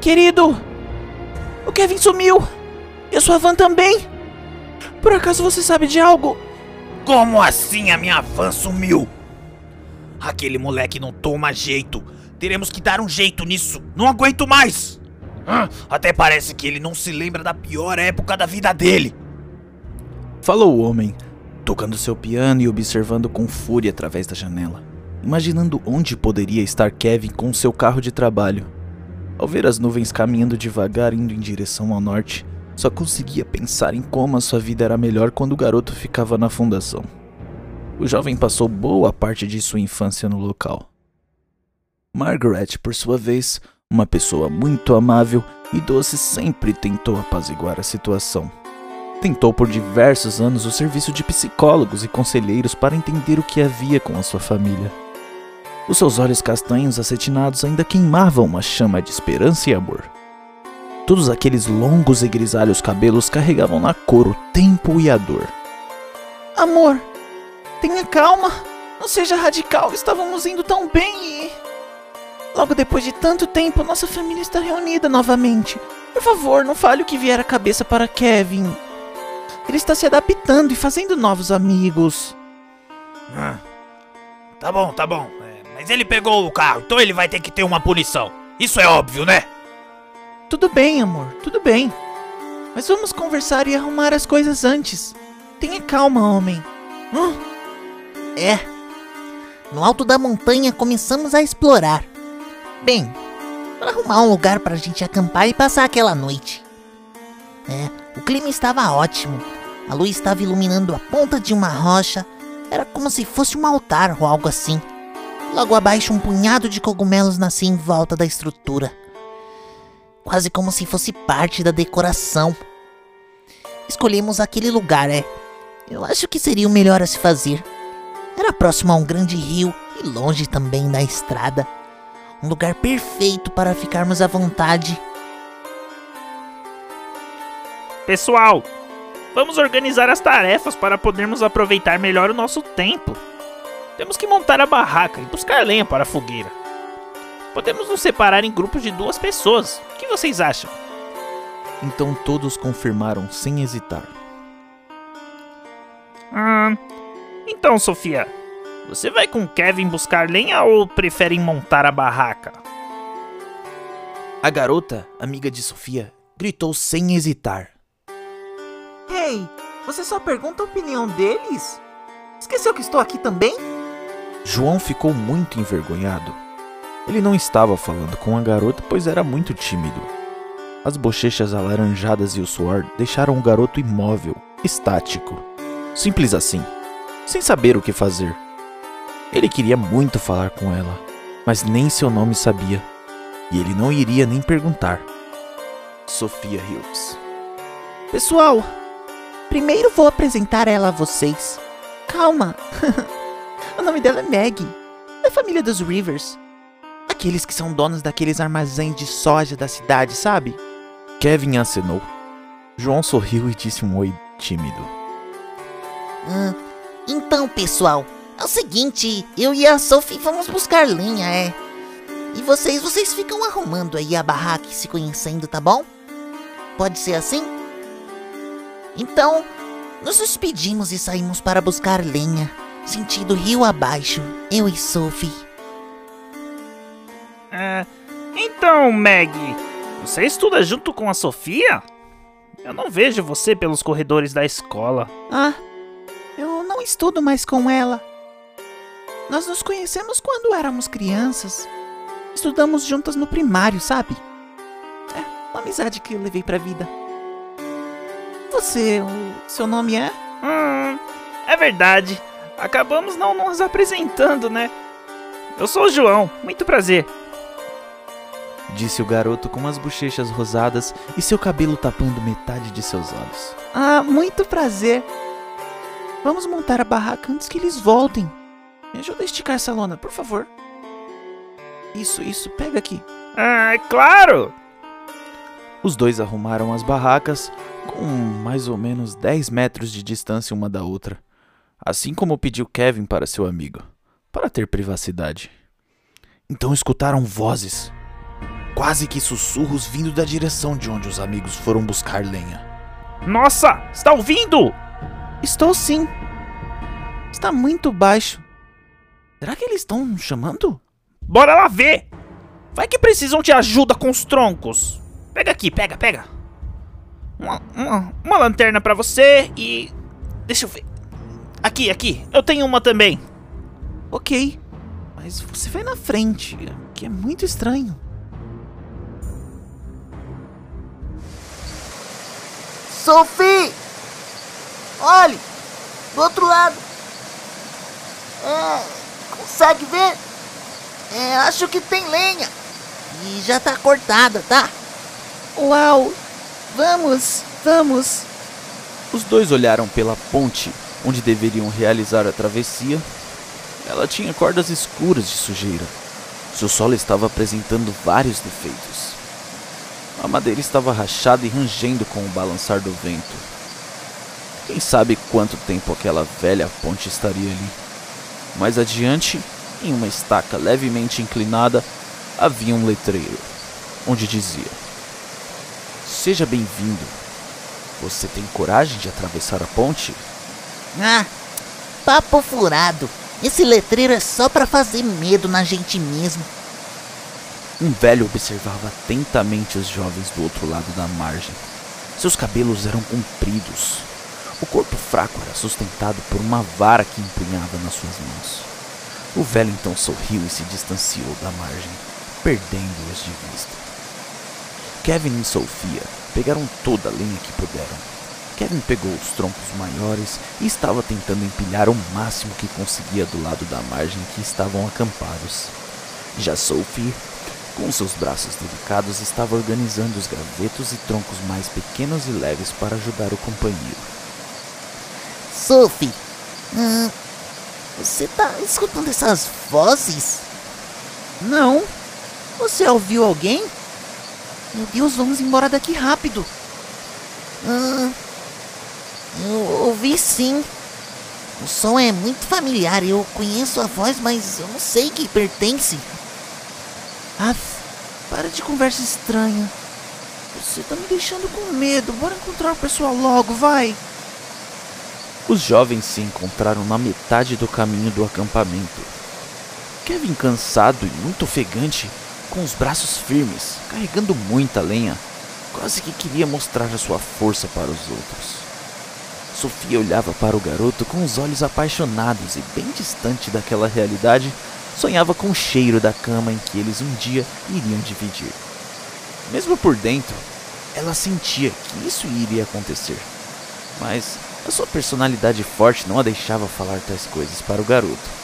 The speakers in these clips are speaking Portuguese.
Querido, o Kevin sumiu. E a sua van também. Por acaso você sabe de algo? Como assim a minha van sumiu? Aquele moleque não toma jeito. Teremos que dar um jeito nisso. Não aguento mais. Até parece que ele não se lembra da pior época da vida dele. Falou o homem, tocando seu piano e observando com fúria através da janela, imaginando onde poderia estar Kevin com seu carro de trabalho. Ao ver as nuvens caminhando devagar indo em direção ao norte, só conseguia pensar em como a sua vida era melhor quando o garoto ficava na fundação. O jovem passou boa parte de sua infância no local. Margaret, por sua vez, uma pessoa muito amável e doce, sempre tentou apaziguar a situação. Tentou por diversos anos o serviço de psicólogos e conselheiros para entender o que havia com a sua família. Os seus olhos castanhos acetinados ainda queimavam uma chama de esperança e amor. Todos aqueles longos e grisalhos cabelos carregavam na cor o tempo e a dor. Amor, tenha calma. Não seja radical. Estávamos indo tão bem e. Logo depois de tanto tempo, nossa família está reunida novamente. Por favor, não fale o que vier à cabeça para Kevin. Ele está se adaptando e fazendo novos amigos. Ah, tá bom, tá bom. Mas ele pegou o carro, então ele vai ter que ter uma punição. Isso é óbvio, né? Tudo bem, amor, tudo bem. Mas vamos conversar e arrumar as coisas antes. Tenha calma, homem. Hum? É. No alto da montanha começamos a explorar. Bem, para arrumar um lugar para a gente acampar e passar aquela noite. É, o clima estava ótimo. A luz estava iluminando a ponta de uma rocha. Era como se fosse um altar ou algo assim. Logo abaixo, um punhado de cogumelos nascia em volta da estrutura quase como se fosse parte da decoração. Escolhemos aquele lugar, é. Eu acho que seria o melhor a se fazer. Era próximo a um grande rio e longe também da estrada. Um lugar perfeito para ficarmos à vontade. Pessoal, vamos organizar as tarefas para podermos aproveitar melhor o nosso tempo. Temos que montar a barraca e buscar lenha para a fogueira. Podemos nos separar em grupos de duas pessoas. O que vocês acham? Então todos confirmaram sem hesitar. Hum, então, Sofia, você vai com Kevin buscar lenha ou preferem montar a barraca? A garota, amiga de Sofia, gritou sem hesitar. Ei, você só pergunta a opinião deles? Esqueceu que estou aqui também? João ficou muito envergonhado. Ele não estava falando com a garota, pois era muito tímido. As bochechas alaranjadas e o suor deixaram o garoto imóvel, estático. Simples assim, sem saber o que fazer. Ele queria muito falar com ela, mas nem seu nome sabia, e ele não iria nem perguntar. Sofia Hills. Pessoal, primeiro vou apresentar ela a vocês. Calma. o nome dela é Maggie, da família dos Rivers. Aqueles que são donos daqueles armazéns de soja da cidade, sabe? Kevin acenou. João sorriu e disse um oi tímido. Ah, então, pessoal, é o seguinte, eu e a Sophie vamos buscar lenha, é. E vocês, vocês ficam arrumando aí a barraca e se conhecendo, tá bom? Pode ser assim? Então, nos despedimos e saímos para buscar lenha, sentido rio abaixo, eu e Sophie. É, então, Maggie, você estuda junto com a Sofia? Eu não vejo você pelos corredores da escola. Ah, eu não estudo mais com ela. Nós nos conhecemos quando éramos crianças. Estudamos juntas no primário, sabe? É uma amizade que eu levei pra vida. Você, o seu nome é? Hum, é verdade. Acabamos não nos apresentando, né? Eu sou o João, muito prazer disse o garoto com as bochechas rosadas e seu cabelo tapando metade de seus olhos. Ah, muito prazer. Vamos montar a barraca antes que eles voltem. Me ajuda a esticar essa lona, por favor. Isso, isso, pega aqui. Ah, é claro! Os dois arrumaram as barracas com mais ou menos 10 metros de distância uma da outra, assim como pediu Kevin para seu amigo, para ter privacidade. Então escutaram vozes quase que sussurros vindo da direção de onde os amigos foram buscar lenha. Nossa, está ouvindo? Estou sim. Está muito baixo. Será que eles estão chamando? Bora lá ver! Vai que precisam de ajuda com os troncos. Pega aqui, pega, pega. Uma, uma, uma lanterna pra você e. Deixa eu ver. Aqui, aqui. Eu tenho uma também. Ok. Mas você vai na frente, que é muito estranho. Sophie! Olhe! Do outro lado! É, consegue ver? É, acho que tem lenha. E já tá cortada, tá? Uau! Vamos, vamos! Os dois olharam pela ponte onde deveriam realizar a travessia. Ela tinha cordas escuras de sujeira. Seu solo estava apresentando vários defeitos. A madeira estava rachada e rangendo com o balançar do vento. Quem sabe quanto tempo aquela velha ponte estaria ali. Mais adiante, em uma estaca levemente inclinada, havia um letreiro, onde dizia: Seja bem-vindo. Você tem coragem de atravessar a ponte? Ah, papo furado. Esse letreiro é só pra fazer medo na gente mesmo. Um velho observava atentamente os jovens do outro lado da margem. Seus cabelos eram compridos. O corpo fraco era sustentado por uma vara que empunhava nas suas mãos. O velho então sorriu e se distanciou da margem, perdendo-os de vista. Kevin e Sofia pegaram toda a lenha que puderam. Kevin pegou os troncos maiores e estava tentando empilhar o máximo que conseguia do lado da margem que estavam acampados. Já Sophie, com seus braços delicados, estava organizando os gravetos e troncos mais pequenos e leves para ajudar o companheiro. Sophie, hum, você tá escutando essas vozes? Não. Você ouviu alguém? Meu Deus, vamos embora daqui rápido. Hum, eu ouvi sim. O som é muito familiar. Eu conheço a voz, mas eu não sei quem pertence. Aff, para de conversa estranha. Você tá me deixando com medo. Bora encontrar o pessoal logo, vai. Os jovens se encontraram na metade do caminho do acampamento. Kevin, cansado e muito ofegante, com os braços firmes, carregando muita lenha, quase que queria mostrar a sua força para os outros. Sofia olhava para o garoto com os olhos apaixonados e, bem distante daquela realidade, sonhava com o cheiro da cama em que eles um dia iriam dividir. Mesmo por dentro, ela sentia que isso iria acontecer, mas a sua personalidade forte não a deixava falar tais coisas para o garoto.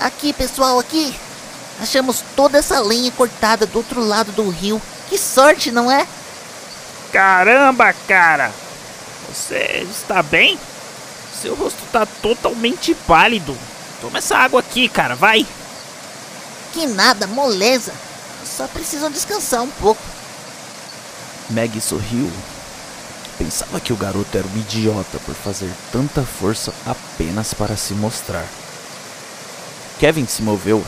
Aqui, pessoal, aqui. Achamos toda essa lenha cortada do outro lado do rio. Que sorte, não é? Caramba, cara! Você está bem? Seu rosto está totalmente pálido. Toma essa água aqui, cara, vai! Que nada, moleza. Só precisam descansar um pouco. Maggie sorriu. Pensava que o garoto era um idiota por fazer tanta força apenas para se mostrar. Kevin se moveu.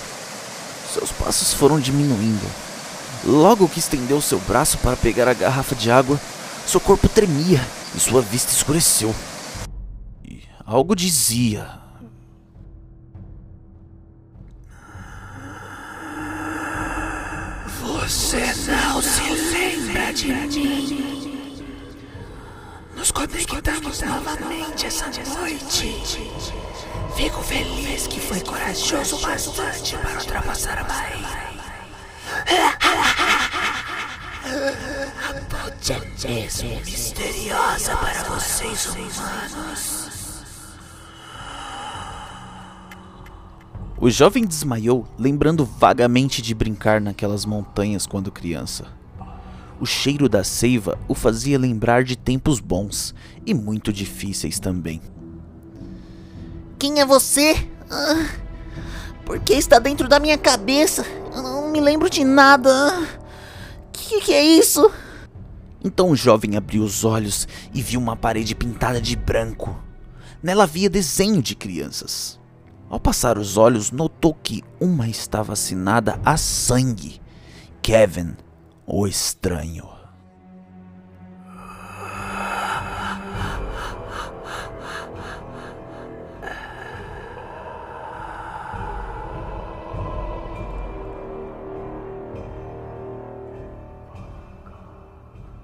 Seus passos foram diminuindo. Logo que estendeu seu braço para pegar a garrafa de água, seu corpo tremia e sua vista escureceu. E algo dizia. Você não se lembra de mim. Nos conectamos novamente essa noite. Fico feliz que foi corajoso bastante para ultrapassar a barreira. A ponte é mesmo misteriosa para vocês humanos. O jovem desmaiou, lembrando vagamente de brincar naquelas montanhas quando criança. O cheiro da seiva o fazia lembrar de tempos bons e muito difíceis também. Quem é você? Ah, por que está dentro da minha cabeça? Eu não me lembro de nada. Que que é isso? Então o jovem abriu os olhos e viu uma parede pintada de branco. Nela havia desenho de crianças. Ao passar os olhos, notou que uma estava assinada a sangue. Kevin, o estranho.